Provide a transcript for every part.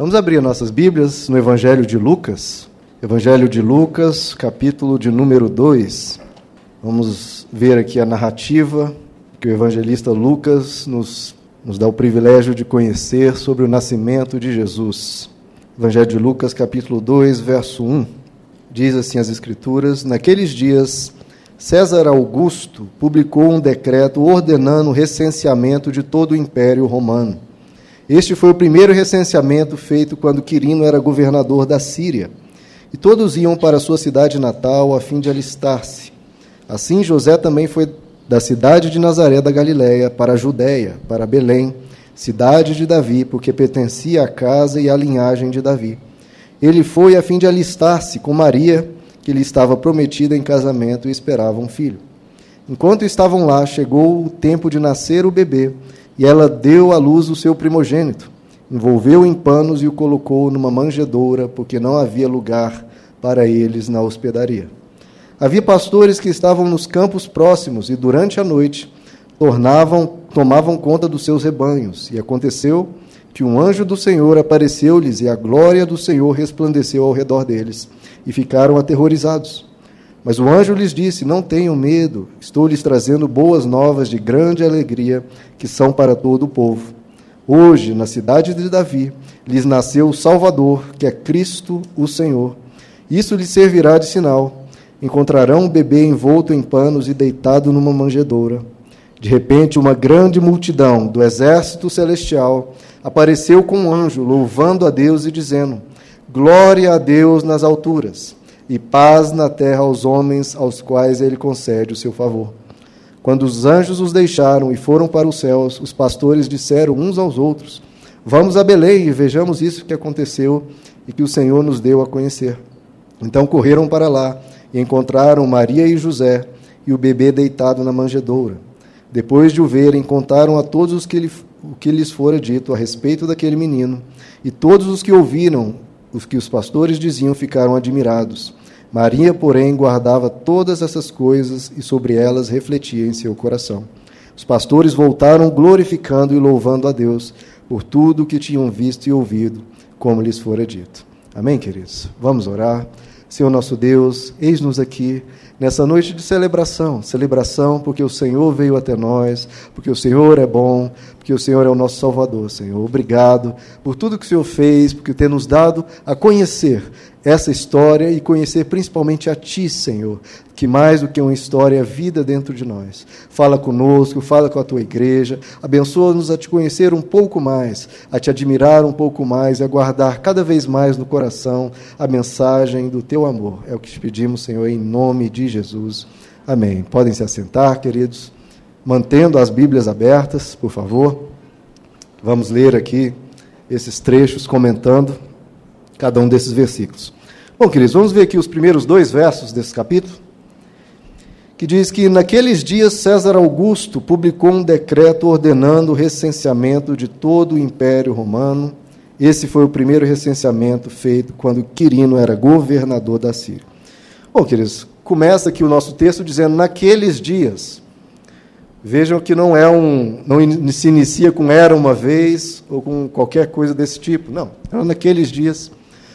Vamos abrir nossas Bíblias no Evangelho de Lucas. Evangelho de Lucas, capítulo de número 2. Vamos ver aqui a narrativa que o evangelista Lucas nos, nos dá o privilégio de conhecer sobre o nascimento de Jesus. Evangelho de Lucas, capítulo 2, verso 1. Diz assim as Escrituras: Naqueles dias, César Augusto publicou um decreto ordenando o recenseamento de todo o Império Romano. Este foi o primeiro recenseamento feito quando Quirino era governador da Síria. E todos iam para sua cidade natal a fim de alistar-se. Assim, José também foi da cidade de Nazaré da Galiléia para a Judéia, para Belém, cidade de Davi, porque pertencia à casa e à linhagem de Davi. Ele foi a fim de alistar-se com Maria, que lhe estava prometida em casamento e esperava um filho. Enquanto estavam lá, chegou o tempo de nascer o bebê e ela deu à luz o seu primogênito, envolveu em panos e o colocou numa manjedoura, porque não havia lugar para eles na hospedaria. Havia pastores que estavam nos campos próximos e durante a noite tornavam, tomavam conta dos seus rebanhos. E aconteceu que um anjo do Senhor apareceu-lhes e a glória do Senhor resplandeceu ao redor deles e ficaram aterrorizados. Mas o anjo lhes disse: Não tenham medo, estou lhes trazendo boas novas de grande alegria, que são para todo o povo. Hoje, na cidade de Davi, lhes nasceu o Salvador, que é Cristo o Senhor. Isso lhes servirá de sinal. Encontrarão um bebê envolto em panos e deitado numa manjedoura. De repente, uma grande multidão do exército celestial apareceu com um anjo, louvando a Deus e dizendo: Glória a Deus nas alturas e paz na terra aos homens aos quais ele concede o seu favor. Quando os anjos os deixaram e foram para os céus, os pastores disseram uns aos outros: Vamos a Belém e vejamos isso que aconteceu e que o Senhor nos deu a conhecer. Então correram para lá e encontraram Maria e José e o bebê deitado na manjedoura. Depois de o verem, contaram a todos os que lhe, o que lhes fora dito a respeito daquele menino. E todos os que ouviram os que os pastores diziam ficaram admirados. Maria, porém, guardava todas essas coisas e sobre elas refletia em seu coração. Os pastores voltaram glorificando e louvando a Deus por tudo o que tinham visto e ouvido, como lhes fora dito. Amém, queridos? Vamos orar. Senhor nosso Deus, eis-nos aqui nessa noite de celebração celebração porque o Senhor veio até nós, porque o Senhor é bom, porque o Senhor é o nosso Salvador, Senhor. Obrigado por tudo que o Senhor fez, porque tem nos dado a conhecer essa história e conhecer principalmente a Ti, Senhor, que mais do que uma história é vida dentro de nós. Fala conosco, fala com a Tua igreja, abençoa-nos a Te conhecer um pouco mais, a Te admirar um pouco mais e a guardar cada vez mais no coração a mensagem do Teu amor. É o que te pedimos, Senhor, em nome de Jesus. Amém. Podem se assentar, queridos, mantendo as Bíblias abertas, por favor. Vamos ler aqui esses trechos comentando cada um desses versículos. Bom, queridos, vamos ver aqui os primeiros dois versos desse capítulo, que diz que naqueles dias César Augusto publicou um decreto ordenando o recenseamento de todo o Império Romano. Esse foi o primeiro recenseamento feito quando Quirino era governador da Síria. Bom, queridos, começa aqui o nosso texto dizendo naqueles dias. Vejam que não é um, não se inicia com era uma vez ou com qualquer coisa desse tipo. Não, era naqueles dias.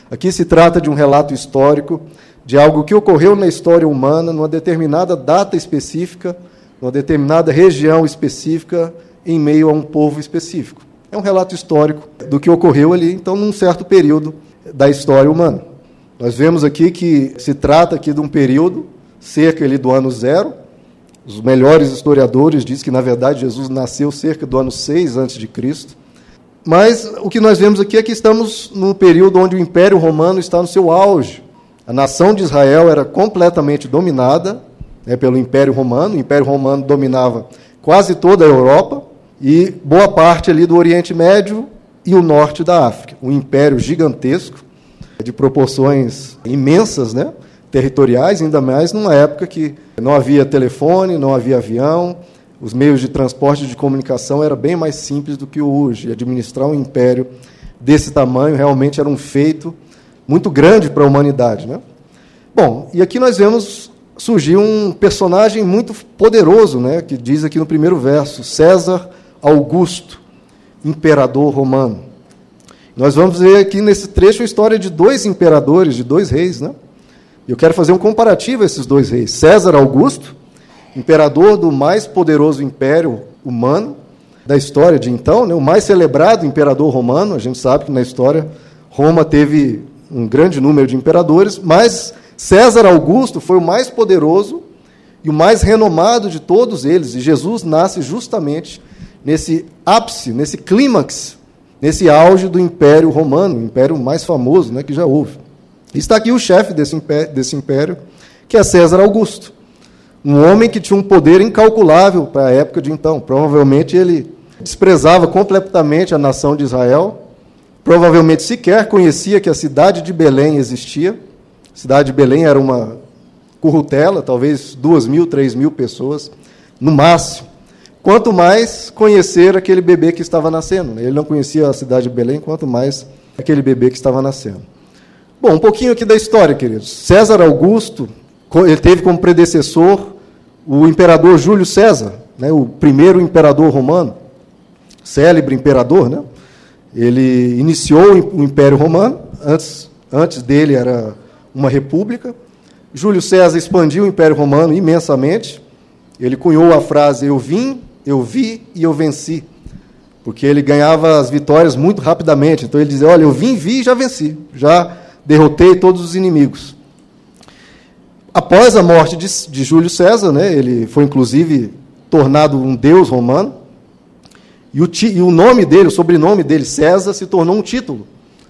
Aqui se trata de um relato histórico de algo que ocorreu na história humana, numa determinada data específica, numa determinada região específica, em meio a um povo específico. É um relato histórico do que ocorreu ali, então, num certo período da história humana. Nós vemos aqui que se trata aqui de um período, cerca ali do ano zero. Os melhores historiadores dizem que, na verdade, Jesus nasceu cerca do ano 6 antes de Cristo. Mas o que nós vemos aqui é que estamos num período onde o Império Romano está no seu auge. A nação de Israel era completamente dominada né, pelo Império Romano. O Império Romano dominava quase toda a Europa e boa parte ali do Oriente Médio e o norte da África. Um império gigantesco, de proporções imensas, né, territoriais, ainda mais numa época que não havia telefone, não havia avião, os meios de transporte e de comunicação era bem mais simples do que hoje. Administrar um império desse tamanho realmente era um feito muito grande para a humanidade. Né? Bom, e aqui nós vemos surgir um personagem muito poderoso, né, que diz aqui no primeiro verso: César Augusto, imperador romano. Nós vamos ver aqui nesse trecho a história de dois imperadores, de dois reis, né? Eu quero fazer um comparativo a esses dois reis. César Augusto, imperador do mais poderoso império humano da história de então, né? o mais celebrado imperador romano. A gente sabe que na história Roma teve um grande número de imperadores, mas César Augusto foi o mais poderoso e o mais renomado de todos eles. E Jesus nasce justamente nesse ápice, nesse clímax, nesse auge do Império Romano, o império mais famoso né, que já houve. Está aqui o chefe desse império, desse império, que é César Augusto. Um homem que tinha um poder incalculável para a época de então. Provavelmente ele desprezava completamente a nação de Israel, provavelmente sequer conhecia que a cidade de Belém existia. A cidade de Belém era uma currutela, talvez duas mil, três mil pessoas, no máximo. Quanto mais conhecer aquele bebê que estava nascendo. Né? Ele não conhecia a cidade de Belém, quanto mais aquele bebê que estava nascendo. Bom, um pouquinho aqui da história, queridos. César Augusto, ele teve como predecessor o imperador Júlio César, né, o primeiro imperador romano, célebre imperador, né? Ele iniciou o Império Romano, antes, antes dele era uma república, Júlio César expandiu o Império Romano imensamente. Ele cunhou a frase: Eu vim, eu vi e eu venci. Porque ele ganhava as vitórias muito rapidamente. Então ele dizia: Olha, eu vim, vi e já venci. Já derrotei todos os inimigos. Após a morte de, de Júlio César, né, ele foi inclusive tornado um deus romano. E o, e o nome dele, o sobrenome dele, César, se tornou um título.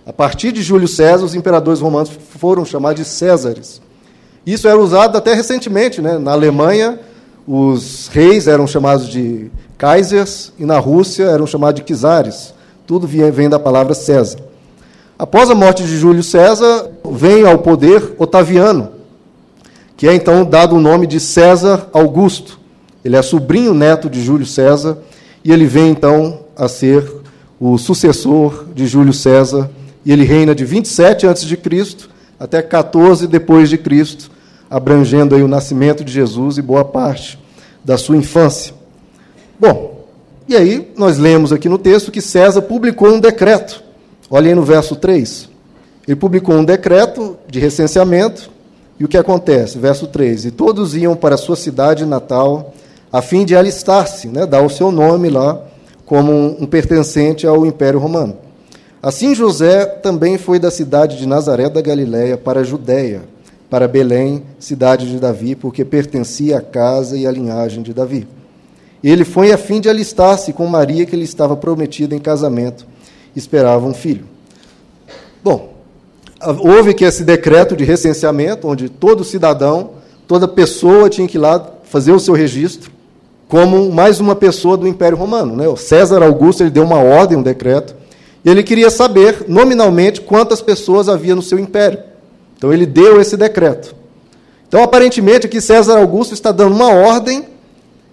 A partir de Júlio César, os imperadores romanos foram chamados de Césares. Isso era usado até recentemente. Né? Na Alemanha, os reis eram chamados de Kaisers e na Rússia eram chamados de Czares. Tudo vem da palavra César. Após a morte de Júlio César, vem ao poder Otaviano, que é então dado o nome de César Augusto. Ele é sobrinho neto de Júlio César e ele vem então a ser o sucessor de Júlio César e ele reina de 27 a.C. até 14 depois de Cristo, abrangendo aí o nascimento de Jesus e boa parte da sua infância. Bom, e aí nós lemos aqui no texto que César publicou um decreto. Olhem aí no verso 3. Ele publicou um decreto de recenseamento, e o que acontece? Verso 3: E todos iam para a sua cidade natal, a fim de alistar-se, né, dar o seu nome lá, como um pertencente ao Império Romano. Assim José também foi da cidade de Nazaré da Galiléia para a Judéia para Belém, cidade de Davi, porque pertencia à casa e à linhagem de Davi. Ele foi a fim de alistar-se com Maria, que lhe estava prometida em casamento, esperava um filho. Bom, houve que esse decreto de recenseamento, onde todo cidadão, toda pessoa tinha que ir lá fazer o seu registro, como mais uma pessoa do Império Romano. Né? O César Augusto ele deu uma ordem, um decreto, e ele queria saber, nominalmente, quantas pessoas havia no seu império. Então ele deu esse decreto. Então, aparentemente, aqui César Augusto está dando uma ordem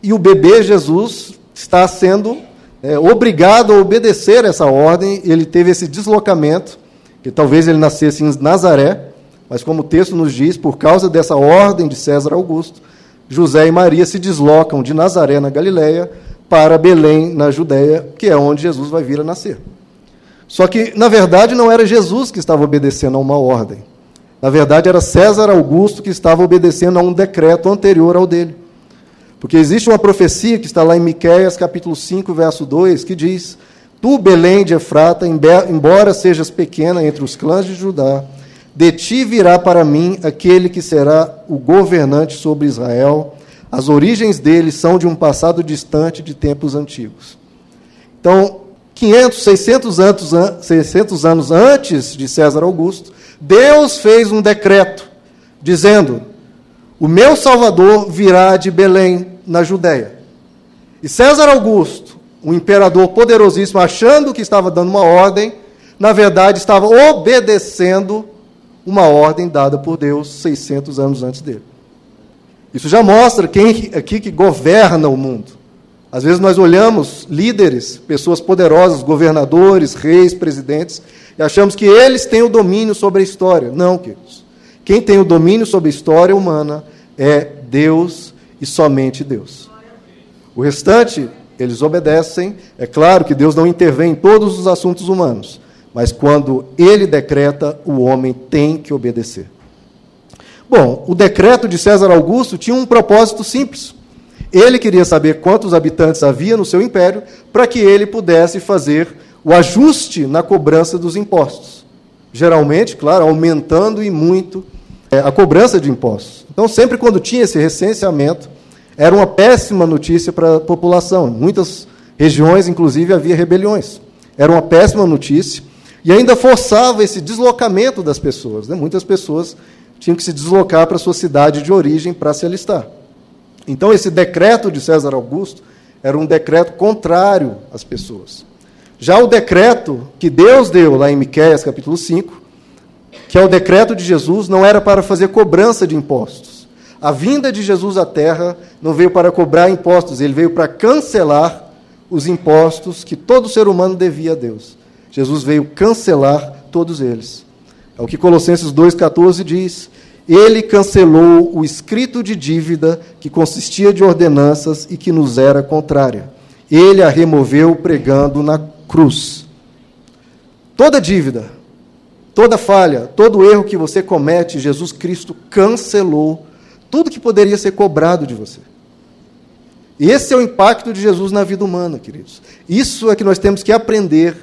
e o bebê Jesus está sendo é, obrigado a obedecer essa ordem. Ele teve esse deslocamento, que talvez ele nascesse em Nazaré, mas como o texto nos diz, por causa dessa ordem de César Augusto, José e Maria se deslocam de Nazaré, na Galiléia, para Belém, na Judéia, que é onde Jesus vai vir a nascer. Só que, na verdade, não era Jesus que estava obedecendo a uma ordem. Na verdade, era César Augusto que estava obedecendo a um decreto anterior ao dele. Porque existe uma profecia que está lá em Miqueias, capítulo 5, verso 2, que diz: Tu, Belém de Efrata, embora sejas pequena entre os clãs de Judá, de ti virá para mim aquele que será o governante sobre Israel. As origens dele são de um passado distante de tempos antigos. Então, 500, 600 anos, 600 anos antes de César Augusto, Deus fez um decreto dizendo: O meu Salvador virá de Belém, na Judéia. E César Augusto, um imperador poderosíssimo, achando que estava dando uma ordem, na verdade estava obedecendo uma ordem dada por Deus 600 anos antes dele. Isso já mostra quem aqui que governa o mundo. Às vezes nós olhamos líderes, pessoas poderosas, governadores, reis, presidentes, e achamos que eles têm o domínio sobre a história. Não, queridos. Quem tem o domínio sobre a história humana é Deus e somente Deus. O restante, eles obedecem. É claro que Deus não intervém em todos os assuntos humanos, mas quando ele decreta, o homem tem que obedecer. Bom, o decreto de César Augusto tinha um propósito simples. Ele queria saber quantos habitantes havia no seu império para que ele pudesse fazer o ajuste na cobrança dos impostos. Geralmente, claro, aumentando e muito é, a cobrança de impostos. Então, sempre quando tinha esse recenseamento, era uma péssima notícia para a população. Em muitas regiões, inclusive, havia rebeliões. Era uma péssima notícia e ainda forçava esse deslocamento das pessoas. Né? Muitas pessoas tinham que se deslocar para a sua cidade de origem para se alistar. Então, esse decreto de César Augusto era um decreto contrário às pessoas. Já o decreto que Deus deu lá em Miqueias capítulo 5, que é o decreto de Jesus, não era para fazer cobrança de impostos. A vinda de Jesus à terra não veio para cobrar impostos, ele veio para cancelar os impostos que todo ser humano devia a Deus. Jesus veio cancelar todos eles. É o que Colossenses 2,14 diz. Ele cancelou o escrito de dívida que consistia de ordenanças e que nos era contrária. Ele a removeu pregando na cruz. Toda dívida, toda falha, todo erro que você comete, Jesus Cristo cancelou tudo que poderia ser cobrado de você. Esse é o impacto de Jesus na vida humana, queridos. Isso é que nós temos que aprender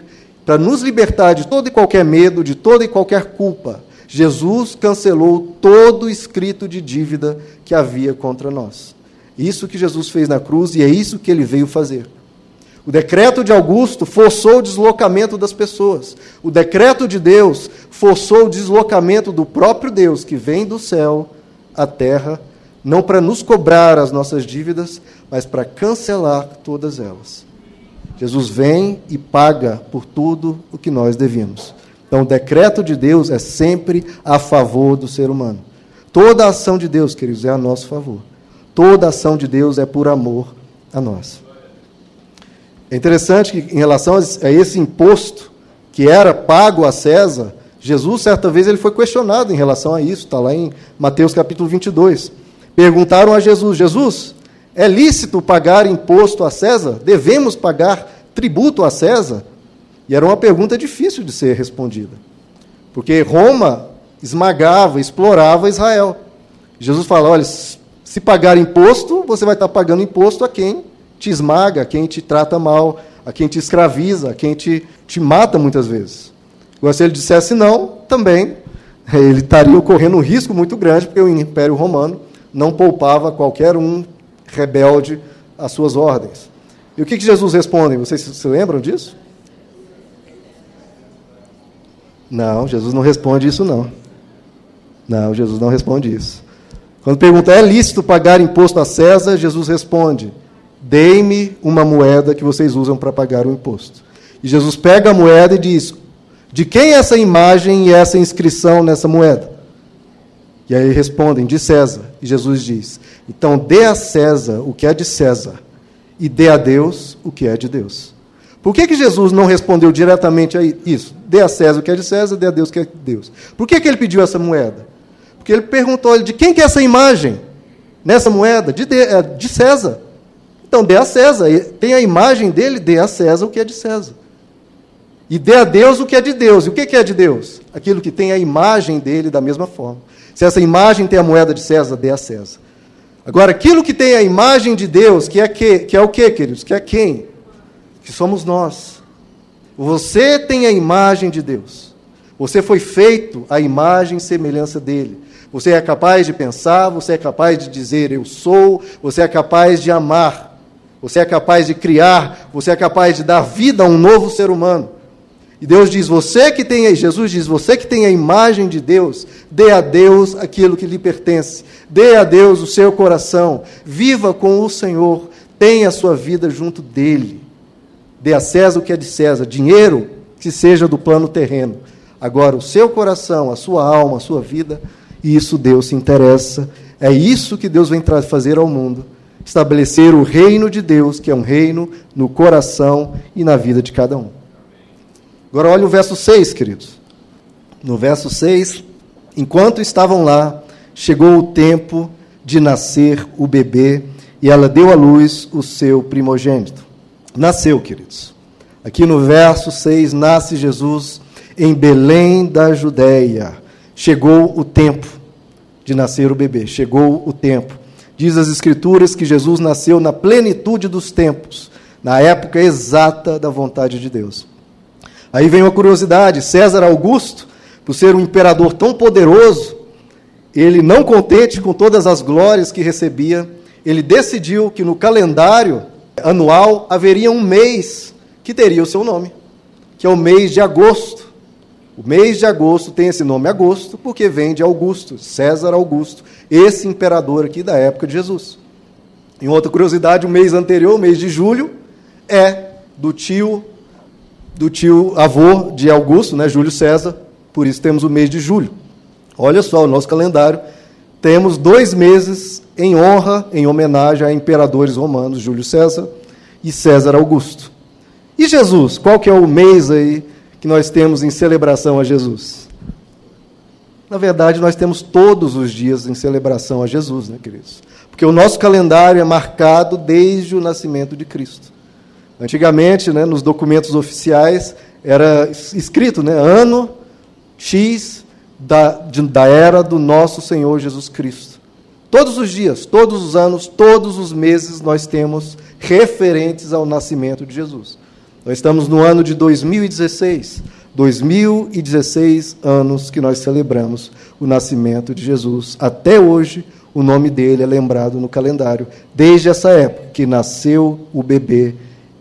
para nos libertar de todo e qualquer medo, de toda e qualquer culpa. Jesus cancelou todo o escrito de dívida que havia contra nós. Isso que Jesus fez na cruz e é isso que ele veio fazer. O decreto de Augusto forçou o deslocamento das pessoas. O decreto de Deus forçou o deslocamento do próprio Deus, que vem do céu à terra, não para nos cobrar as nossas dívidas, mas para cancelar todas elas. Jesus vem e paga por tudo o que nós devíamos. Então, o decreto de Deus é sempre a favor do ser humano. Toda ação de Deus, queridos, é a nosso favor. Toda ação de Deus é por amor a nós. É interessante que, em relação a esse imposto que era pago a César, Jesus, certa vez, ele foi questionado em relação a isso, está lá em Mateus capítulo 22. Perguntaram a Jesus: Jesus, é lícito pagar imposto a César? Devemos pagar tributo a César? E era uma pergunta difícil de ser respondida. Porque Roma esmagava, explorava Israel. Jesus fala: olha, se pagar imposto, você vai estar pagando imposto a quem te esmaga, a quem te trata mal, a quem te escraviza, a quem te, te mata muitas vezes. Agora, se ele dissesse não, também ele estaria correndo um risco muito grande, porque o Império Romano não poupava qualquer um rebelde às suas ordens. E o que, que Jesus responde? Vocês se lembram disso? Não, Jesus não responde isso, não. Não, Jesus não responde isso. Quando pergunta, é lícito pagar imposto a César? Jesus responde, dei-me uma moeda que vocês usam para pagar o imposto. E Jesus pega a moeda e diz, de quem é essa imagem e essa inscrição nessa moeda? E aí respondem, de César. E Jesus diz: então dê a César o que é de César e dê a Deus o que é de Deus. Por que, que Jesus não respondeu diretamente a isso? Dê a César o que é de César, dê a Deus o que é de Deus. Por que, que ele pediu essa moeda? Porque ele perguntou de quem que é essa imagem nessa moeda? De, de, é, de César. Então dê a César. Tem a imagem dele, dê a César o que é de César. E dê a Deus o que é de Deus. E o que é de Deus? Aquilo que tem a imagem dele da mesma forma. Se essa imagem tem a moeda de César, dê a César. Agora, aquilo que tem a imagem de Deus, que é, que, que é o que, queridos? Que é quem? Que somos nós. Você tem a imagem de Deus. Você foi feito à imagem e semelhança dele. Você é capaz de pensar, você é capaz de dizer eu sou, você é capaz de amar, você é capaz de criar, você é capaz de dar vida a um novo ser humano. E Deus diz: você que tem, Jesus diz: você que tem a imagem de Deus, dê a Deus aquilo que lhe pertence, dê a Deus o seu coração, viva com o Senhor, tenha a sua vida junto dele. Dê a César o que é de César, dinheiro que seja do plano terreno. Agora, o seu coração, a sua alma, a sua vida, isso Deus se interessa. É isso que Deus vem fazer ao mundo estabelecer o reino de Deus, que é um reino no coração e na vida de cada um. Agora olha o verso 6, queridos. No verso 6, enquanto estavam lá, chegou o tempo de nascer o bebê e ela deu à luz o seu primogênito. Nasceu, queridos. Aqui no verso 6, nasce Jesus em Belém da Judéia. Chegou o tempo de nascer o bebê, chegou o tempo. Diz as Escrituras que Jesus nasceu na plenitude dos tempos, na época exata da vontade de Deus. Aí vem uma curiosidade: César Augusto, por ser um imperador tão poderoso, ele, não contente com todas as glórias que recebia, ele decidiu que no calendário anual haveria um mês que teria o seu nome, que é o mês de agosto. O mês de agosto tem esse nome agosto porque vem de Augusto, César Augusto, esse imperador aqui da época de Jesus. Em outra curiosidade, o mês anterior, o mês de julho, é do tio do tio avô de Augusto, né, Júlio César, por isso temos o mês de julho. Olha só o nosso calendário, temos dois meses em honra, em homenagem a imperadores romanos, Júlio César e César Augusto. E Jesus, qual que é o mês aí que nós temos em celebração a Jesus? Na verdade, nós temos todos os dias em celebração a Jesus, né, queridos? Porque o nosso calendário é marcado desde o nascimento de Cristo. Antigamente, né, nos documentos oficiais, era escrito né, ano X da, de, da era do nosso Senhor Jesus Cristo. Todos os dias, todos os anos, todos os meses, nós temos referentes ao nascimento de Jesus. Nós estamos no ano de 2016. 2016 anos que nós celebramos o nascimento de Jesus. Até hoje, o nome dele é lembrado no calendário. Desde essa época que nasceu o bebê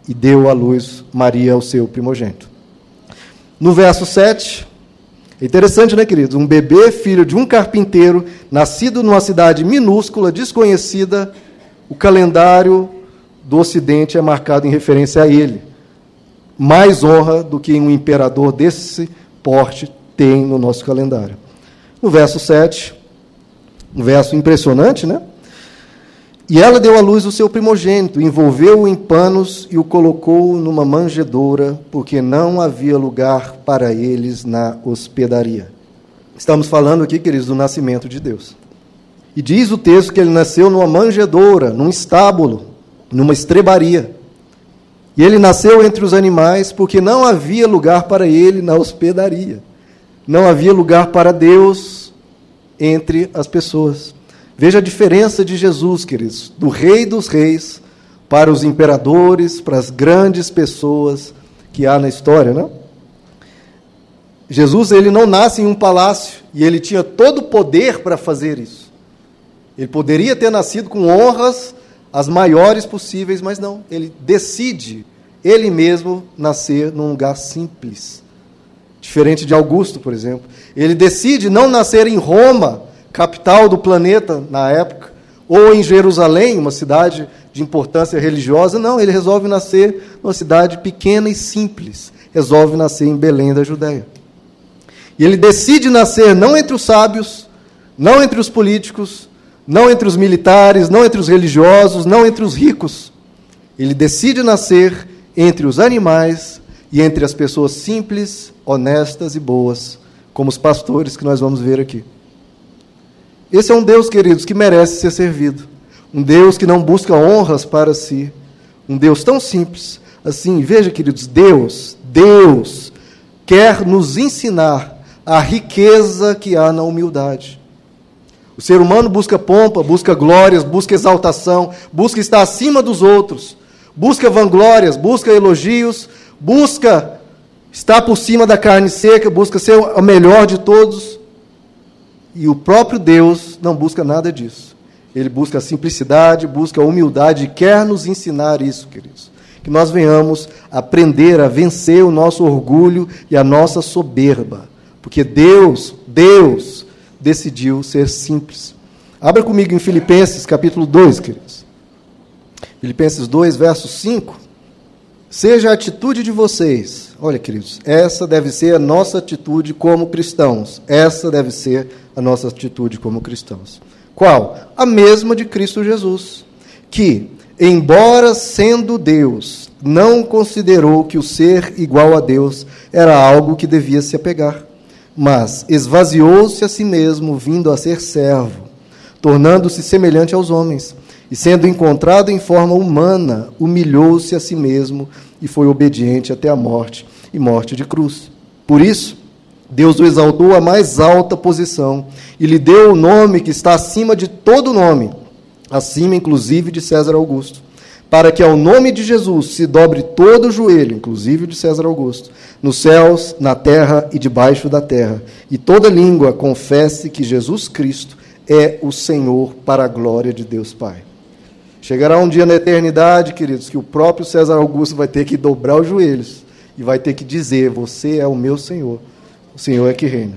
e deu à luz Maria, o seu primogênito. No verso 7, é interessante, né, queridos? Um bebê, filho de um carpinteiro, nascido numa cidade minúscula, desconhecida, o calendário do Ocidente é marcado em referência a ele. Mais honra do que um imperador desse porte tem no nosso calendário. No verso 7, um verso impressionante, né? E ela deu à luz o seu primogênito, envolveu-o em panos e o colocou numa manjedoura, porque não havia lugar para eles na hospedaria. Estamos falando aqui, queridos, do nascimento de Deus. E diz o texto que ele nasceu numa manjedoura, num estábulo, numa estrebaria. E ele nasceu entre os animais, porque não havia lugar para ele na hospedaria. Não havia lugar para Deus entre as pessoas. Veja a diferença de Jesus, queridos, do Rei dos Reis para os imperadores, para as grandes pessoas que há na história, né? Jesus ele não nasce em um palácio e ele tinha todo o poder para fazer isso. Ele poderia ter nascido com honras as maiores possíveis, mas não. Ele decide ele mesmo nascer num lugar simples, diferente de Augusto, por exemplo. Ele decide não nascer em Roma, capital do planeta na época, ou em Jerusalém, uma cidade de importância religiosa. Não, ele resolve nascer numa cidade pequena e simples. Resolve nascer em Belém da Judéia. E ele decide nascer não entre os sábios, não entre os políticos, não entre os militares, não entre os religiosos, não entre os ricos. Ele decide nascer entre os animais e entre as pessoas simples, honestas e boas, como os pastores que nós vamos ver aqui. Esse é um Deus, queridos, que merece ser servido. Um Deus que não busca honras para si. Um Deus tão simples. Assim, veja, queridos, Deus, Deus quer nos ensinar a riqueza que há na humildade. O ser humano busca pompa, busca glórias, busca exaltação, busca estar acima dos outros, busca vanglórias, busca elogios, busca estar por cima da carne seca, busca ser o melhor de todos. E o próprio Deus não busca nada disso. Ele busca a simplicidade, busca a humildade e quer nos ensinar isso, queridos. Que nós venhamos aprender a vencer o nosso orgulho e a nossa soberba. Porque Deus, Deus, decidiu ser simples. Abra comigo em Filipenses capítulo 2, queridos. Filipenses 2, verso 5. Seja a atitude de vocês, olha, queridos, essa deve ser a nossa atitude como cristãos. Essa deve ser a nossa atitude como cristãos. Qual? A mesma de Cristo Jesus, que, embora sendo Deus, não considerou que o ser igual a Deus era algo que devia se apegar, mas esvaziou-se a si mesmo, vindo a ser servo, tornando-se semelhante aos homens e sendo encontrado em forma humana, humilhou-se a si mesmo e foi obediente até a morte e morte de cruz. Por isso, Deus o exaltou à mais alta posição e lhe deu o nome que está acima de todo nome, acima inclusive de César Augusto, para que ao nome de Jesus se dobre todo o joelho, inclusive de César Augusto, nos céus, na terra e debaixo da terra, e toda língua confesse que Jesus Cristo é o Senhor para a glória de Deus Pai. Chegará um dia na eternidade, queridos, que o próprio César Augusto vai ter que dobrar os joelhos e vai ter que dizer: Você é o meu Senhor, o Senhor é que reina.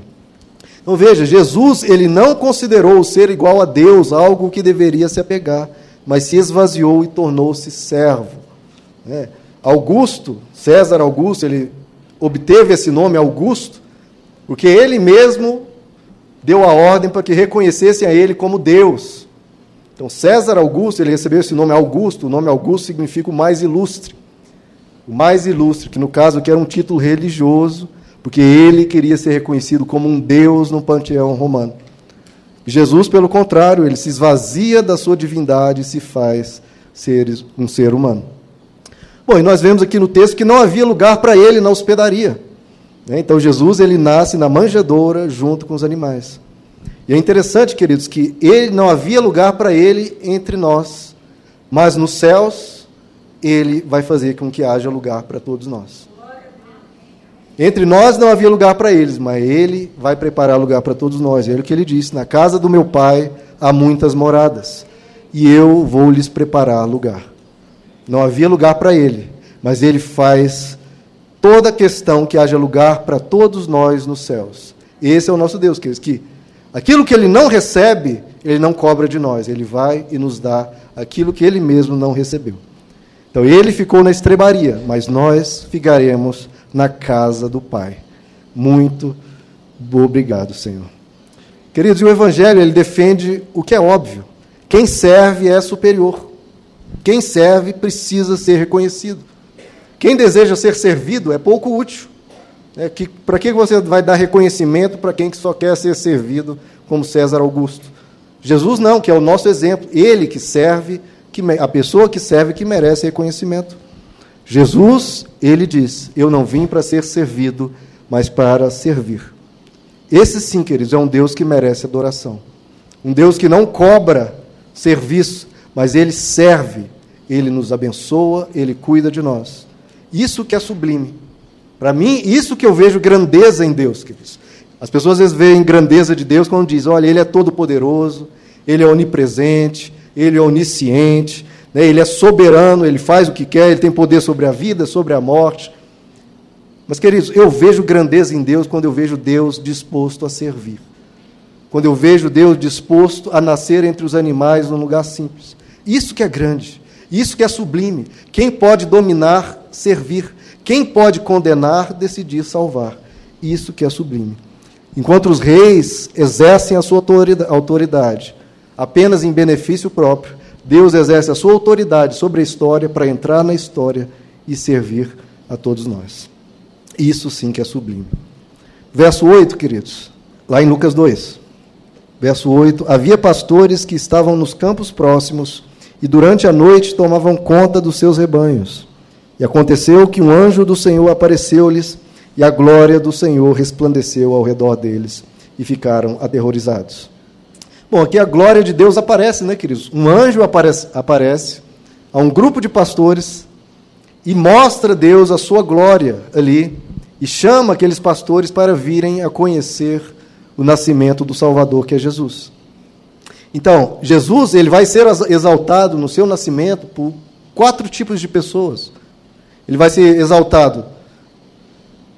Então veja, Jesus ele não considerou o ser igual a Deus algo que deveria se apegar, mas se esvaziou e tornou-se servo. Né? Augusto, César Augusto, ele obteve esse nome Augusto, porque ele mesmo deu a ordem para que reconhecessem a ele como Deus. Então César Augusto, ele recebeu esse nome Augusto, o nome Augusto significa o mais ilustre. O mais ilustre, que no caso aqui era um título religioso, porque ele queria ser reconhecido como um Deus no panteão romano. Jesus, pelo contrário, ele se esvazia da sua divindade e se faz ser um ser humano. Bom, e nós vemos aqui no texto que não havia lugar para ele na hospedaria. Né? Então Jesus ele nasce na manjedoura junto com os animais. E é interessante, queridos, que ele não havia lugar para ele entre nós, mas nos céus ele vai fazer com que haja lugar para todos nós. Entre nós não havia lugar para eles, mas ele vai preparar lugar para todos nós. É o que ele disse: Na casa do meu pai há muitas moradas, e eu vou lhes preparar lugar. Não havia lugar para ele, mas ele faz toda a questão que haja lugar para todos nós nos céus. Esse é o nosso Deus, queridos, que aquilo que ele não recebe, ele não cobra de nós, ele vai e nos dá aquilo que ele mesmo não recebeu. Então ele ficou na estrebaria, mas nós ficaremos na casa do Pai. Muito obrigado, Senhor. Queridos, o Evangelho ele defende o que é óbvio. Quem serve é superior. Quem serve precisa ser reconhecido. Quem deseja ser servido é pouco útil. É que, para que você vai dar reconhecimento para quem só quer ser servido, como César Augusto? Jesus não, que é o nosso exemplo. Ele que serve, que, a pessoa que serve que merece reconhecimento. Jesus, ele diz: Eu não vim para ser servido, mas para servir. Esse sim, queridos, é um Deus que merece adoração. Um Deus que não cobra serviço, mas ele serve, ele nos abençoa, ele cuida de nós. Isso que é sublime. Para mim, isso que eu vejo grandeza em Deus, queridos. As pessoas às vezes veem grandeza de Deus quando dizem: olha, ele é todo poderoso, ele é onipresente, ele é onisciente, né? Ele é soberano, ele faz o que quer, ele tem poder sobre a vida, sobre a morte. Mas, queridos, eu vejo grandeza em Deus quando eu vejo Deus disposto a servir. Quando eu vejo Deus disposto a nascer entre os animais num lugar simples. Isso que é grande, isso que é sublime. Quem pode dominar, servir. Quem pode condenar, decidir salvar. Isso que é sublime. Enquanto os reis exercem a sua autoridade apenas em benefício próprio, Deus exerce a sua autoridade sobre a história para entrar na história e servir a todos nós. Isso sim que é sublime. Verso 8, queridos, lá em Lucas 2. Verso 8: Havia pastores que estavam nos campos próximos e durante a noite tomavam conta dos seus rebanhos. E aconteceu que um anjo do Senhor apareceu-lhes e a glória do Senhor resplandeceu ao redor deles e ficaram aterrorizados. Bom, aqui a glória de Deus aparece, né, queridos? Um anjo aparece, aparece a um grupo de pastores e mostra Deus a sua glória ali e chama aqueles pastores para virem a conhecer o nascimento do Salvador, que é Jesus. Então, Jesus ele vai ser exaltado no seu nascimento por quatro tipos de pessoas. Ele vai ser exaltado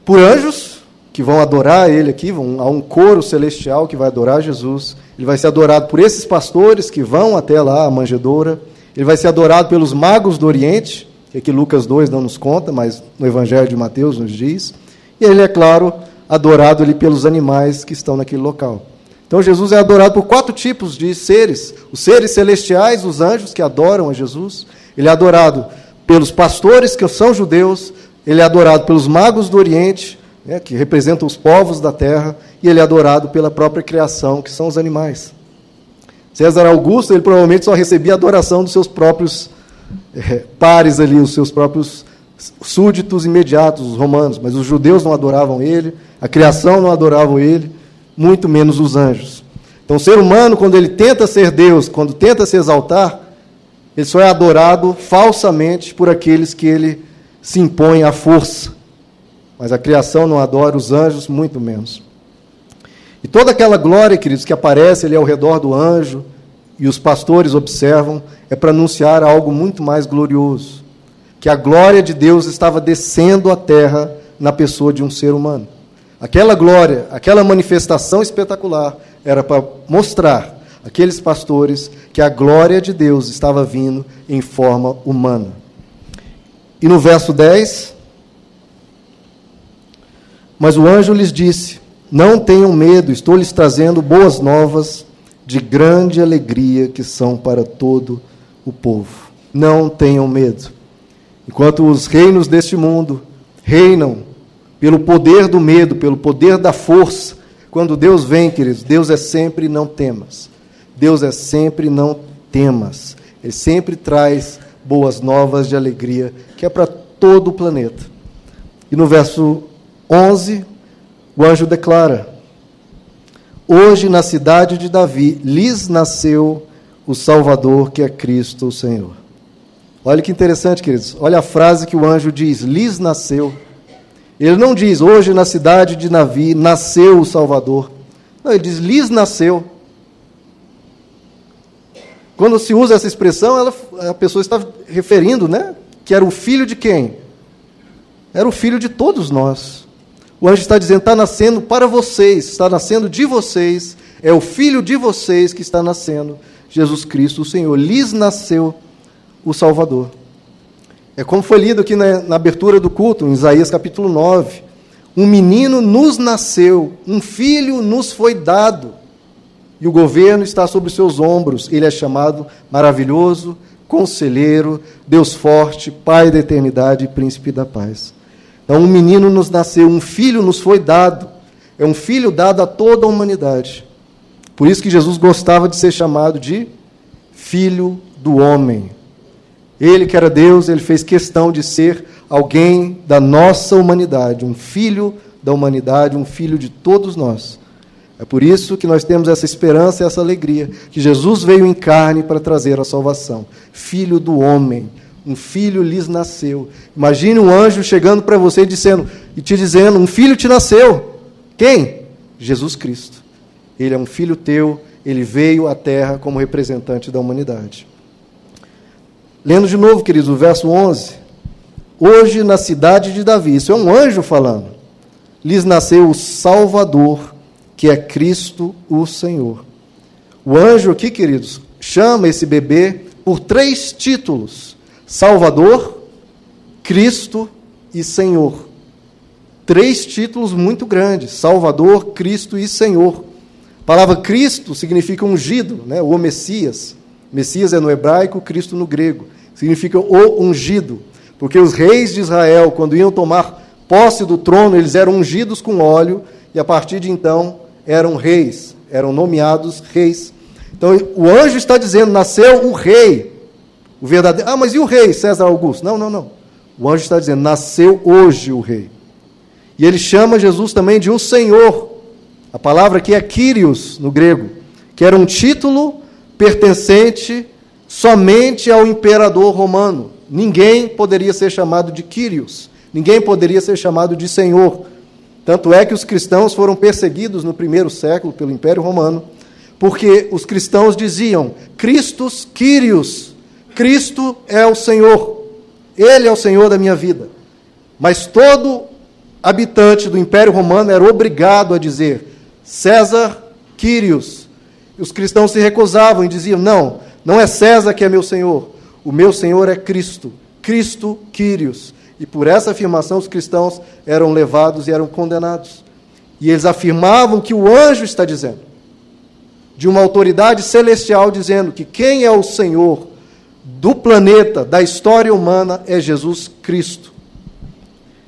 por anjos, que vão adorar ele aqui, vão, há um coro celestial que vai adorar Jesus. Ele vai ser adorado por esses pastores que vão até lá, a manjedoura. Ele vai ser adorado pelos magos do Oriente, que aqui Lucas 2 não nos conta, mas no Evangelho de Mateus nos diz. E ele é, claro, adorado ali pelos animais que estão naquele local. Então Jesus é adorado por quatro tipos de seres: os seres celestiais, os anjos que adoram a Jesus. Ele é adorado pelos pastores que são judeus. Ele é adorado pelos magos do Oriente né, que representam os povos da terra, e ele é adorado pela própria criação, que são os animais. César Augusto, ele provavelmente só recebia adoração dos seus próprios é, pares ali, os seus próprios súditos imediatos, os romanos, mas os judeus não adoravam ele, A criação não adorava ele, muito menos os anjos. Então, o ser humano, quando ele tenta ser Deus, quando tenta se exaltar, ele só é adorado falsamente por aqueles que ele se impõe à força. Mas a criação não adora os anjos, muito menos. E toda aquela glória, queridos, que aparece ali ao redor do anjo, e os pastores observam, é para anunciar algo muito mais glorioso: que a glória de Deus estava descendo à terra na pessoa de um ser humano. Aquela glória, aquela manifestação espetacular, era para mostrar aqueles pastores que a glória de Deus estava vindo em forma humana. E no verso 10, mas o anjo lhes disse: Não tenham medo, estou lhes trazendo boas novas de grande alegria que são para todo o povo. Não tenham medo. Enquanto os reinos deste mundo reinam pelo poder do medo, pelo poder da força, quando Deus vem, queridos, Deus é sempre não temas. Deus é sempre não temas. Ele sempre traz boas novas de alegria, que é para todo o planeta. E no verso 11, o anjo declara: Hoje na cidade de Davi lhes nasceu o Salvador, que é Cristo o Senhor. Olha que interessante, queridos. Olha a frase que o anjo diz: lhes nasceu. Ele não diz, hoje na cidade de Navi nasceu o Salvador. Não, ele diz, lhes nasceu. Quando se usa essa expressão, ela, a pessoa está referindo, né? Que era o filho de quem? Era o filho de todos nós. O anjo está dizendo, está nascendo para vocês, está nascendo de vocês, é o filho de vocês que está nascendo, Jesus Cristo, o Senhor. Lhes nasceu o Salvador. É como foi lido aqui na, na abertura do culto, em Isaías capítulo 9. Um menino nos nasceu, um filho nos foi dado, e o governo está sobre seus ombros. Ele é chamado maravilhoso, conselheiro, Deus forte, Pai da eternidade e príncipe da paz. Então, um menino nos nasceu, um filho nos foi dado. É um filho dado a toda a humanidade. Por isso que Jesus gostava de ser chamado de filho do homem. Ele que era Deus, ele fez questão de ser alguém da nossa humanidade, um filho da humanidade, um filho de todos nós. É por isso que nós temos essa esperança e essa alegria, que Jesus veio em carne para trazer a salvação. Filho do homem, um filho lhes nasceu. Imagine um anjo chegando para você e dizendo e te dizendo: "Um filho te nasceu". Quem? Jesus Cristo. Ele é um filho teu, ele veio à terra como representante da humanidade. Lendo de novo, queridos, o verso 11. Hoje, na cidade de Davi, isso é um anjo falando, lhes nasceu o Salvador, que é Cristo o Senhor. O anjo aqui, queridos, chama esse bebê por três títulos: Salvador, Cristo e Senhor. Três títulos muito grandes: Salvador, Cristo e Senhor. A palavra Cristo significa ungido, né? o Messias. Messias é no hebraico, Cristo no grego. Significa o ungido. Porque os reis de Israel, quando iam tomar posse do trono, eles eram ungidos com óleo e a partir de então eram reis, eram nomeados reis. Então o anjo está dizendo: nasceu o rei, o verdadeiro. Ah, mas e o rei, César Augusto? Não, não, não. O anjo está dizendo: nasceu hoje o rei. E ele chama Jesus também de o Senhor. A palavra aqui é Kyrios no grego, que era um título pertencente somente ao imperador romano. Ninguém poderia ser chamado de Quírios, ninguém poderia ser chamado de Senhor. Tanto é que os cristãos foram perseguidos no primeiro século pelo Império Romano, porque os cristãos diziam: Christus Quírios, Cristo é o Senhor, Ele é o Senhor da minha vida. Mas todo habitante do Império Romano era obrigado a dizer César Quírios, os cristãos se recusavam e diziam: não, não é César que é meu Senhor, o meu Senhor é Cristo, Cristo Quírios. E por essa afirmação os cristãos eram levados e eram condenados. E eles afirmavam que o anjo está dizendo, de uma autoridade celestial dizendo que quem é o Senhor do planeta, da história humana, é Jesus Cristo,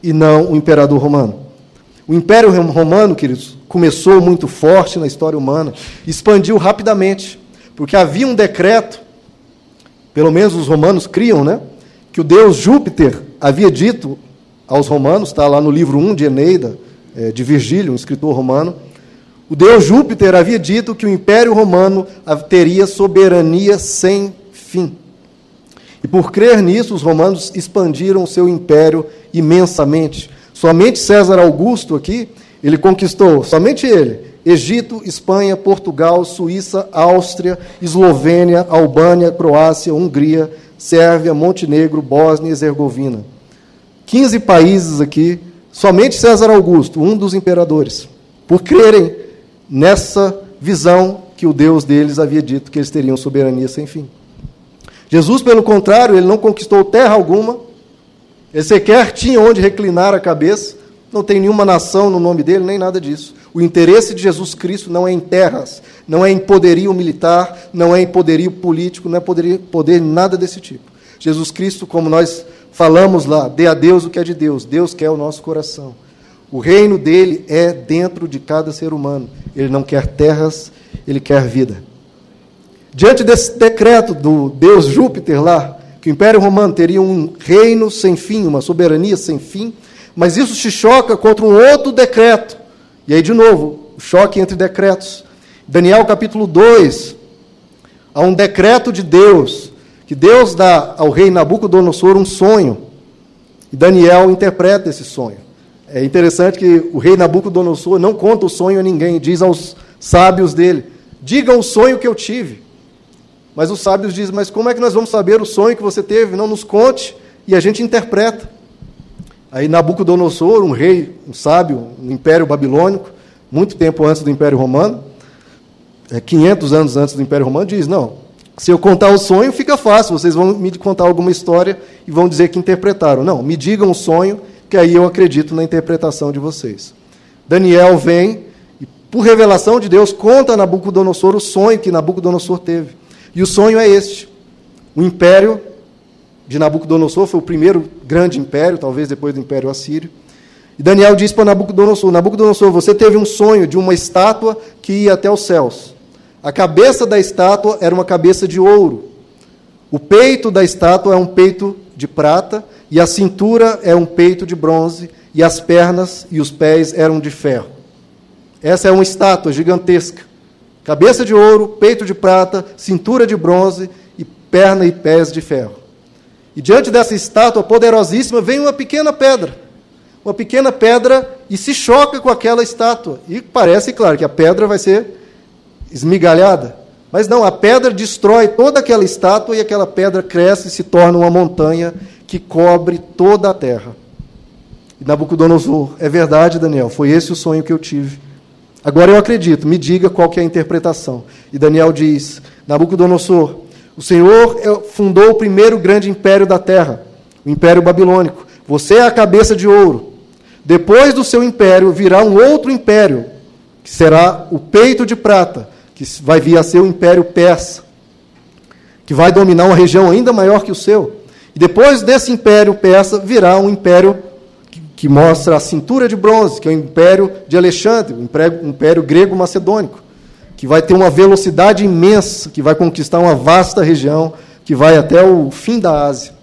e não o imperador romano. O Império Romano, queridos, começou muito forte na história humana, expandiu rapidamente, porque havia um decreto, pelo menos os romanos criam, né? Que o deus Júpiter havia dito aos romanos, está lá no livro 1 de Eneida, é, de Virgílio, um escritor romano, o deus Júpiter havia dito que o Império Romano teria soberania sem fim. E por crer nisso, os romanos expandiram o seu império imensamente. Somente César Augusto aqui, ele conquistou, somente ele, Egito, Espanha, Portugal, Suíça, Áustria, Eslovênia, Albânia, Croácia, Hungria, Sérvia, Montenegro, Bósnia e Herzegovina. 15 países aqui, somente César Augusto, um dos imperadores, por crerem nessa visão que o Deus deles havia dito que eles teriam soberania sem fim. Jesus, pelo contrário, ele não conquistou terra alguma, ele sequer tinha onde reclinar a cabeça, não tem nenhuma nação no nome dele, nem nada disso. O interesse de Jesus Cristo não é em terras, não é em poderio militar, não é em poderio político, não é poderio, poder nada desse tipo. Jesus Cristo, como nós falamos lá, dê a Deus o que é de Deus, Deus quer o nosso coração. O reino dele é dentro de cada ser humano. Ele não quer terras, ele quer vida. Diante desse decreto do Deus Júpiter lá, que o Império Romano teria um reino sem fim, uma soberania sem fim, mas isso se choca contra um outro decreto. E aí, de novo, o choque entre decretos. Daniel capítulo 2, há um decreto de Deus, que Deus dá ao rei Nabucodonosor um sonho. E Daniel interpreta esse sonho. É interessante que o rei Nabucodonosor não conta o sonho a ninguém, diz aos sábios dele: Diga o sonho que eu tive. Mas os sábios dizem: Mas como é que nós vamos saber o sonho que você teve? Não nos conte. E a gente interpreta. Aí Nabucodonosor, um rei, um sábio, no Império Babilônico, muito tempo antes do Império Romano, é, 500 anos antes do Império Romano, diz: Não, se eu contar o sonho, fica fácil, vocês vão me contar alguma história e vão dizer que interpretaram. Não, me digam o sonho que aí eu acredito na interpretação de vocês. Daniel vem e, por revelação de Deus, conta a Nabucodonosor o sonho que Nabucodonosor teve. E o sonho é este: o império de Nabucodonosor foi o primeiro grande império, talvez depois do império assírio. E Daniel diz para Nabucodonosor: Nabucodonosor, você teve um sonho de uma estátua que ia até os céus. A cabeça da estátua era uma cabeça de ouro. O peito da estátua é um peito de prata e a cintura é um peito de bronze, e as pernas e os pés eram de ferro. Essa é uma estátua gigantesca. Cabeça de ouro, peito de prata, cintura de bronze e perna e pés de ferro. E diante dessa estátua poderosíssima vem uma pequena pedra. Uma pequena pedra e se choca com aquela estátua. E parece, claro, que a pedra vai ser esmigalhada. Mas não, a pedra destrói toda aquela estátua e aquela pedra cresce e se torna uma montanha que cobre toda a terra. E Nabucodonosor, é verdade, Daniel, foi esse o sonho que eu tive. Agora eu acredito, me diga qual que é a interpretação. E Daniel diz: Nabucodonosor, o Senhor é, fundou o primeiro grande império da terra, o Império Babilônico. Você é a cabeça de ouro. Depois do seu império virá um outro império, que será o peito de prata, que vai vir a ser o Império Persa, que vai dominar uma região ainda maior que o seu. E depois desse império persa virá um império que, mostra a cintura de bronze, que é o império de Alexandre, o império, império grego-macedônico, que vai ter uma velocidade imensa, que vai conquistar uma vasta região, que vai até o fim da Ásia.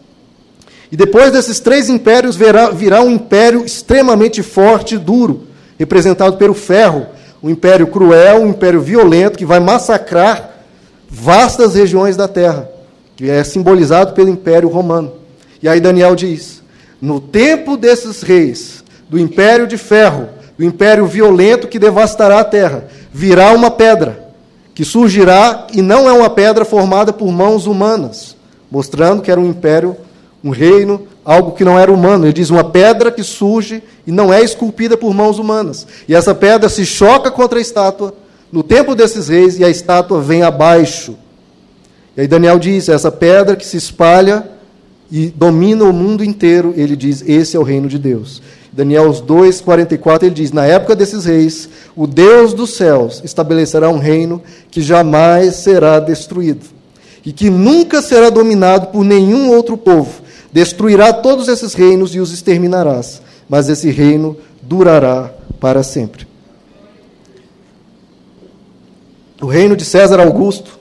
E depois desses três impérios virá, virá um império extremamente forte e duro, representado pelo ferro, um império cruel, um império violento, que vai massacrar vastas regiões da terra que é simbolizado pelo Império Romano. E aí Daniel diz: no tempo desses reis, do Império de Ferro, do Império violento que devastará a terra, virá uma pedra que surgirá e não é uma pedra formada por mãos humanas, mostrando que era um império, um reino, algo que não era humano. Ele diz uma pedra que surge e não é esculpida por mãos humanas. E essa pedra se choca contra a estátua no tempo desses reis e a estátua vem abaixo. E aí Daniel diz: essa pedra que se espalha e domina o mundo inteiro, ele diz: esse é o reino de Deus. Daniel 2:44 ele diz: na época desses reis, o Deus dos céus estabelecerá um reino que jamais será destruído e que nunca será dominado por nenhum outro povo. Destruirá todos esses reinos e os exterminarás, mas esse reino durará para sempre. O reino de César Augusto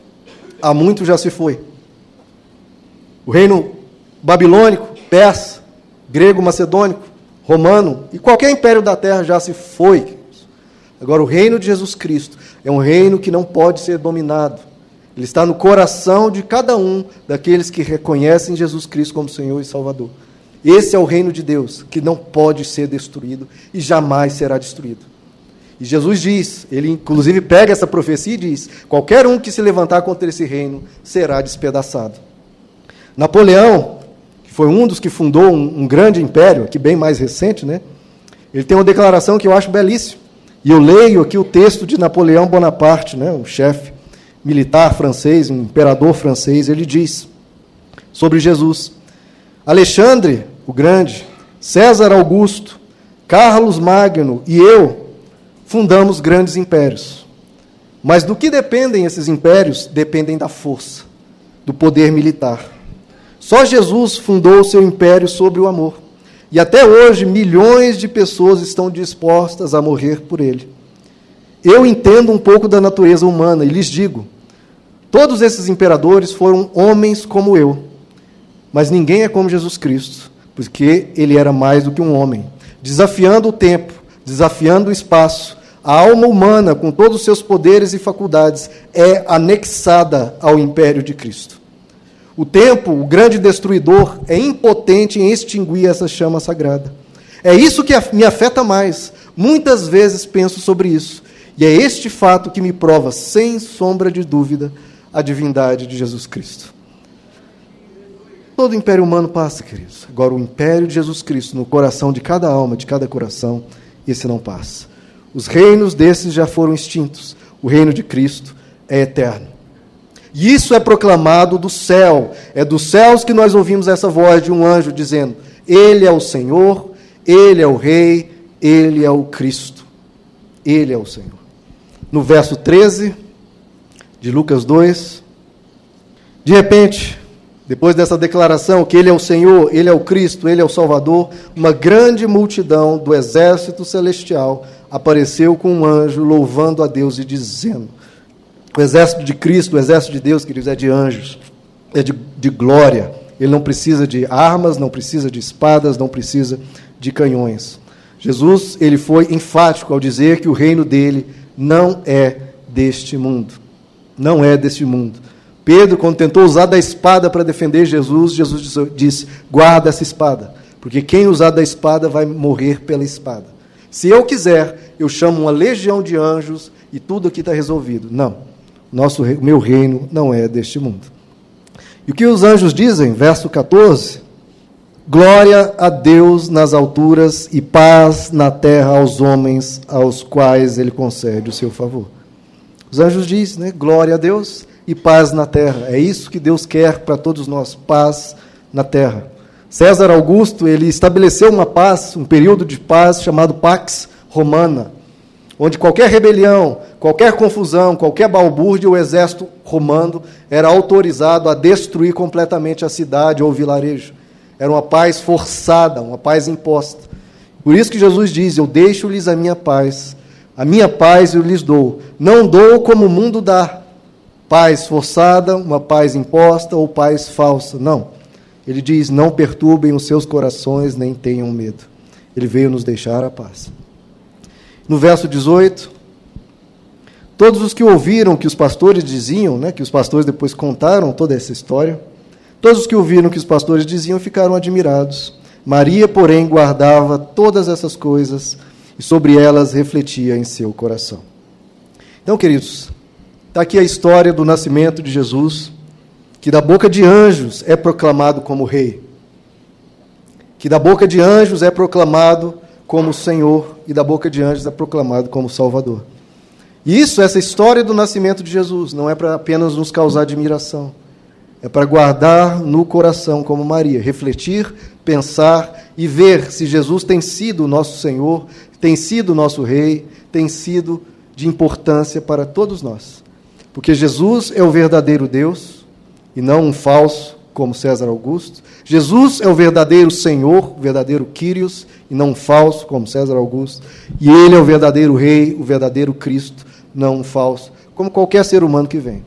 há muito já se foi. O reino babilônico, persa, grego, macedônico, romano e qualquer império da terra já se foi. Agora, o reino de Jesus Cristo é um reino que não pode ser dominado. Ele está no coração de cada um daqueles que reconhecem Jesus Cristo como Senhor e Salvador. Esse é o reino de Deus, que não pode ser destruído e jamais será destruído. E Jesus diz, ele inclusive pega essa profecia e diz: qualquer um que se levantar contra esse reino será despedaçado. Napoleão, que foi um dos que fundou um, um grande império, aqui bem mais recente, né? Ele tem uma declaração que eu acho belíssima. E eu leio aqui o texto de Napoleão Bonaparte, né, um chefe militar francês, um imperador francês, ele diz sobre Jesus: Alexandre o Grande, César Augusto, Carlos Magno e eu fundamos grandes impérios. Mas do que dependem esses impérios? Dependem da força, do poder militar. Só Jesus fundou o seu império sobre o amor. E até hoje, milhões de pessoas estão dispostas a morrer por ele. Eu entendo um pouco da natureza humana e lhes digo: todos esses imperadores foram homens como eu, mas ninguém é como Jesus Cristo, porque ele era mais do que um homem, desafiando o tempo, desafiando o espaço. A alma humana, com todos os seus poderes e faculdades, é anexada ao império de Cristo. O tempo, o grande destruidor, é impotente em extinguir essa chama sagrada. É isso que me afeta mais. Muitas vezes penso sobre isso. E é este fato que me prova, sem sombra de dúvida, a divindade de Jesus Cristo. Todo império humano passa, queridos. Agora, o império de Jesus Cristo, no coração de cada alma, de cada coração, esse não passa. Os reinos desses já foram extintos. O reino de Cristo é eterno. E isso é proclamado do céu. É dos céus que nós ouvimos essa voz de um anjo dizendo: Ele é o Senhor, Ele é o Rei, Ele é o Cristo. Ele é o Senhor. No verso 13 de Lucas 2, de repente, depois dessa declaração que Ele é o Senhor, Ele é o Cristo, Ele é o Salvador, uma grande multidão do exército celestial apareceu com um anjo louvando a Deus e dizendo: o exército de Cristo, o exército de Deus, queridos, é de anjos, é de, de glória. Ele não precisa de armas, não precisa de espadas, não precisa de canhões. Jesus, ele foi enfático ao dizer que o reino dele não é deste mundo. Não é deste mundo. Pedro, quando tentou usar da espada para defender Jesus, Jesus disse: guarda essa espada, porque quem usar da espada vai morrer pela espada. Se eu quiser, eu chamo uma legião de anjos e tudo aqui está resolvido. Não. Nosso, meu reino não é deste mundo. E o que os anjos dizem? Verso 14: Glória a Deus nas alturas e paz na terra aos homens aos quais ele concede o seu favor. Os anjos dizem, né? Glória a Deus e paz na terra. É isso que Deus quer para todos nós, paz na terra. César Augusto, ele estabeleceu uma paz, um período de paz chamado Pax Romana onde qualquer rebelião, qualquer confusão, qualquer balbúrdia, o exército romano era autorizado a destruir completamente a cidade ou vilarejo. Era uma paz forçada, uma paz imposta. Por isso que Jesus diz: Eu deixo-lhes a minha paz, a minha paz eu lhes dou. Não dou como o mundo dá. Paz forçada, uma paz imposta ou paz falsa. Não. Ele diz: Não perturbem os seus corações, nem tenham medo. Ele veio nos deixar a paz. No verso 18, todos os que ouviram que os pastores diziam, né, que os pastores depois contaram toda essa história, todos os que ouviram que os pastores diziam ficaram admirados. Maria, porém, guardava todas essas coisas e sobre elas refletia em seu coração. Então, queridos, está aqui a história do nascimento de Jesus, que da boca de anjos é proclamado como rei, que da boca de anjos é proclamado como Senhor e da boca de anjos é proclamado como Salvador. E isso, essa história do nascimento de Jesus, não é para apenas nos causar admiração, é para guardar no coração, como Maria, refletir, pensar e ver se Jesus tem sido o nosso Senhor, tem sido nosso Rei, tem sido de importância para todos nós. Porque Jesus é o verdadeiro Deus e não um falso como César Augusto. Jesus é o verdadeiro Senhor, o verdadeiro Quírios, e não um falso como César Augusto. E ele é o verdadeiro Rei, o verdadeiro Cristo, não um falso, como qualquer ser humano que vem.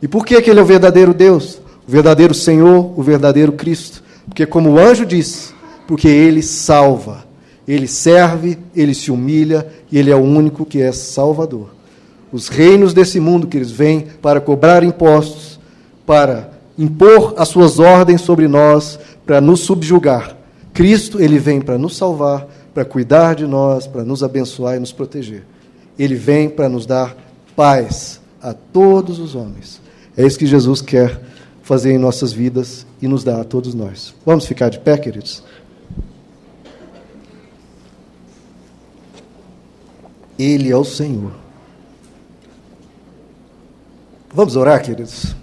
E por que, que ele é o verdadeiro Deus? O verdadeiro Senhor, o verdadeiro Cristo? Porque, como o anjo disse, porque ele salva. Ele serve, ele se humilha e ele é o único que é salvador. Os reinos desse mundo que eles vêm para cobrar impostos, para impor as suas ordens sobre nós, para nos subjugar. Cristo, ele vem para nos salvar, para cuidar de nós, para nos abençoar e nos proteger. Ele vem para nos dar paz a todos os homens. É isso que Jesus quer fazer em nossas vidas e nos dar a todos nós. Vamos ficar de pé, queridos? Ele é o Senhor. Vamos orar, queridos?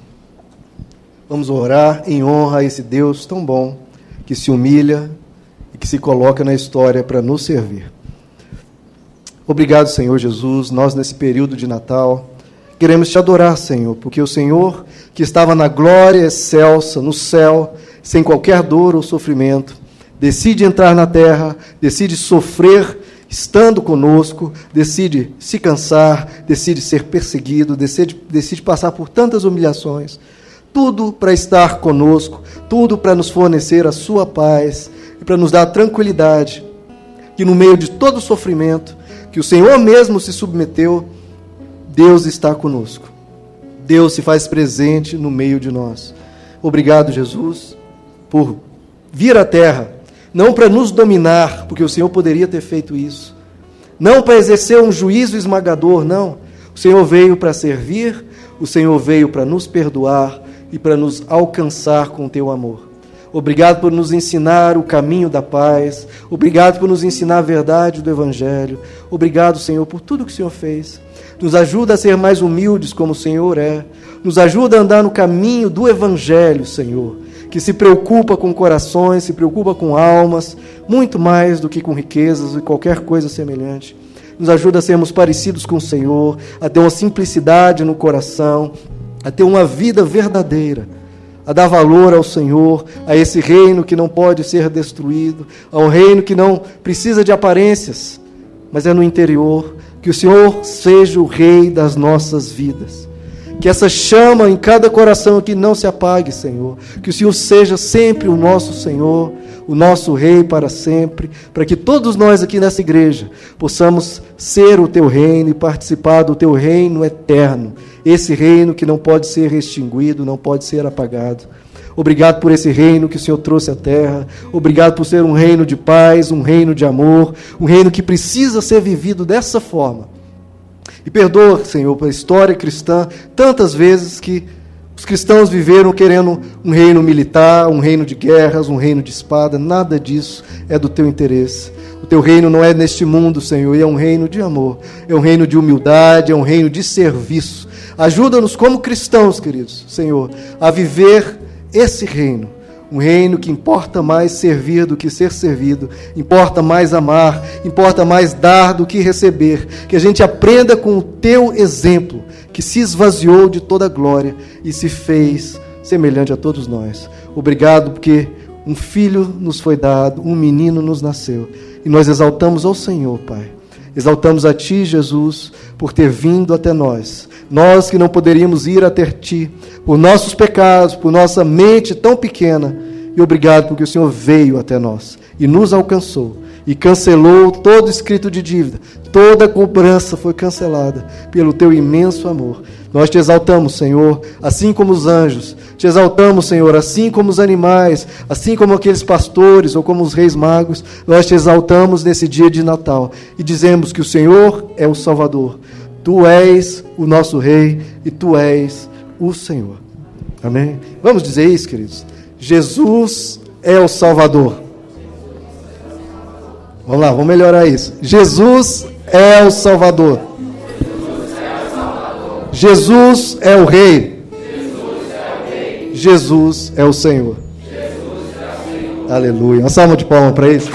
Vamos orar em honra a esse Deus tão bom que se humilha e que se coloca na história para nos servir. Obrigado, Senhor Jesus. Nós, nesse período de Natal, queremos te adorar, Senhor, porque o Senhor, que estava na glória excelsa, no céu, sem qualquer dor ou sofrimento, decide entrar na terra, decide sofrer estando conosco, decide se cansar, decide ser perseguido, decide, decide passar por tantas humilhações. Tudo para estar conosco, tudo para nos fornecer a sua paz e para nos dar tranquilidade. Que no meio de todo o sofrimento, que o Senhor mesmo se submeteu, Deus está conosco. Deus se faz presente no meio de nós. Obrigado, Jesus, por vir à terra não para nos dominar, porque o Senhor poderia ter feito isso, não para exercer um juízo esmagador, não. O Senhor veio para servir, o Senhor veio para nos perdoar e para nos alcançar com o teu amor. Obrigado por nos ensinar o caminho da paz. Obrigado por nos ensinar a verdade do Evangelho. Obrigado, Senhor, por tudo que o Senhor fez. Nos ajuda a ser mais humildes como o Senhor é. Nos ajuda a andar no caminho do Evangelho, Senhor que se preocupa com corações, se preocupa com almas, muito mais do que com riquezas e qualquer coisa semelhante. Nos ajuda a sermos parecidos com o Senhor, a ter uma simplicidade no coração, a ter uma vida verdadeira, a dar valor ao Senhor, a esse reino que não pode ser destruído, a um reino que não precisa de aparências, mas é no interior. Que o Senhor seja o Rei das nossas vidas que essa chama em cada coração aqui não se apague, Senhor. Que o Senhor seja sempre o nosso Senhor, o nosso Rei para sempre, para que todos nós aqui nessa igreja possamos ser o teu reino e participar do teu reino eterno. Esse reino que não pode ser extinguido, não pode ser apagado. Obrigado por esse reino que o Senhor trouxe à terra. Obrigado por ser um reino de paz, um reino de amor, um reino que precisa ser vivido dessa forma e perdoa, Senhor, pela história cristã, tantas vezes que os cristãos viveram querendo um reino militar, um reino de guerras, um reino de espada. Nada disso é do teu interesse. O teu reino não é neste mundo, Senhor, e é um reino de amor, é um reino de humildade, é um reino de serviço. Ajuda-nos como cristãos, queridos, Senhor, a viver esse reino um reino que importa mais servir do que ser servido, importa mais amar, importa mais dar do que receber. Que a gente aprenda com o teu exemplo, que se esvaziou de toda glória e se fez semelhante a todos nós. Obrigado porque um filho nos foi dado, um menino nos nasceu. E nós exaltamos ao Senhor, Pai. Exaltamos a Ti, Jesus, por ter vindo até nós. Nós que não poderíamos ir até Ti, por nossos pecados, por nossa mente tão pequena. E obrigado porque o Senhor veio até nós e nos alcançou e cancelou todo escrito de dívida. Toda cobrança foi cancelada pelo teu imenso amor. Nós te exaltamos, Senhor, assim como os anjos. Te exaltamos, Senhor, assim como os animais, assim como aqueles pastores ou como os reis magos. Nós te exaltamos nesse dia de Natal e dizemos que o Senhor é o Salvador. Tu és o nosso rei e tu és o Senhor. Amém? Vamos dizer isso, queridos? Jesus é o Salvador. Vamos lá, vamos melhorar isso. Jesus é o Salvador. Jesus é o Rei. Jesus é o Senhor. Aleluia. Uma salva de palmas para isso.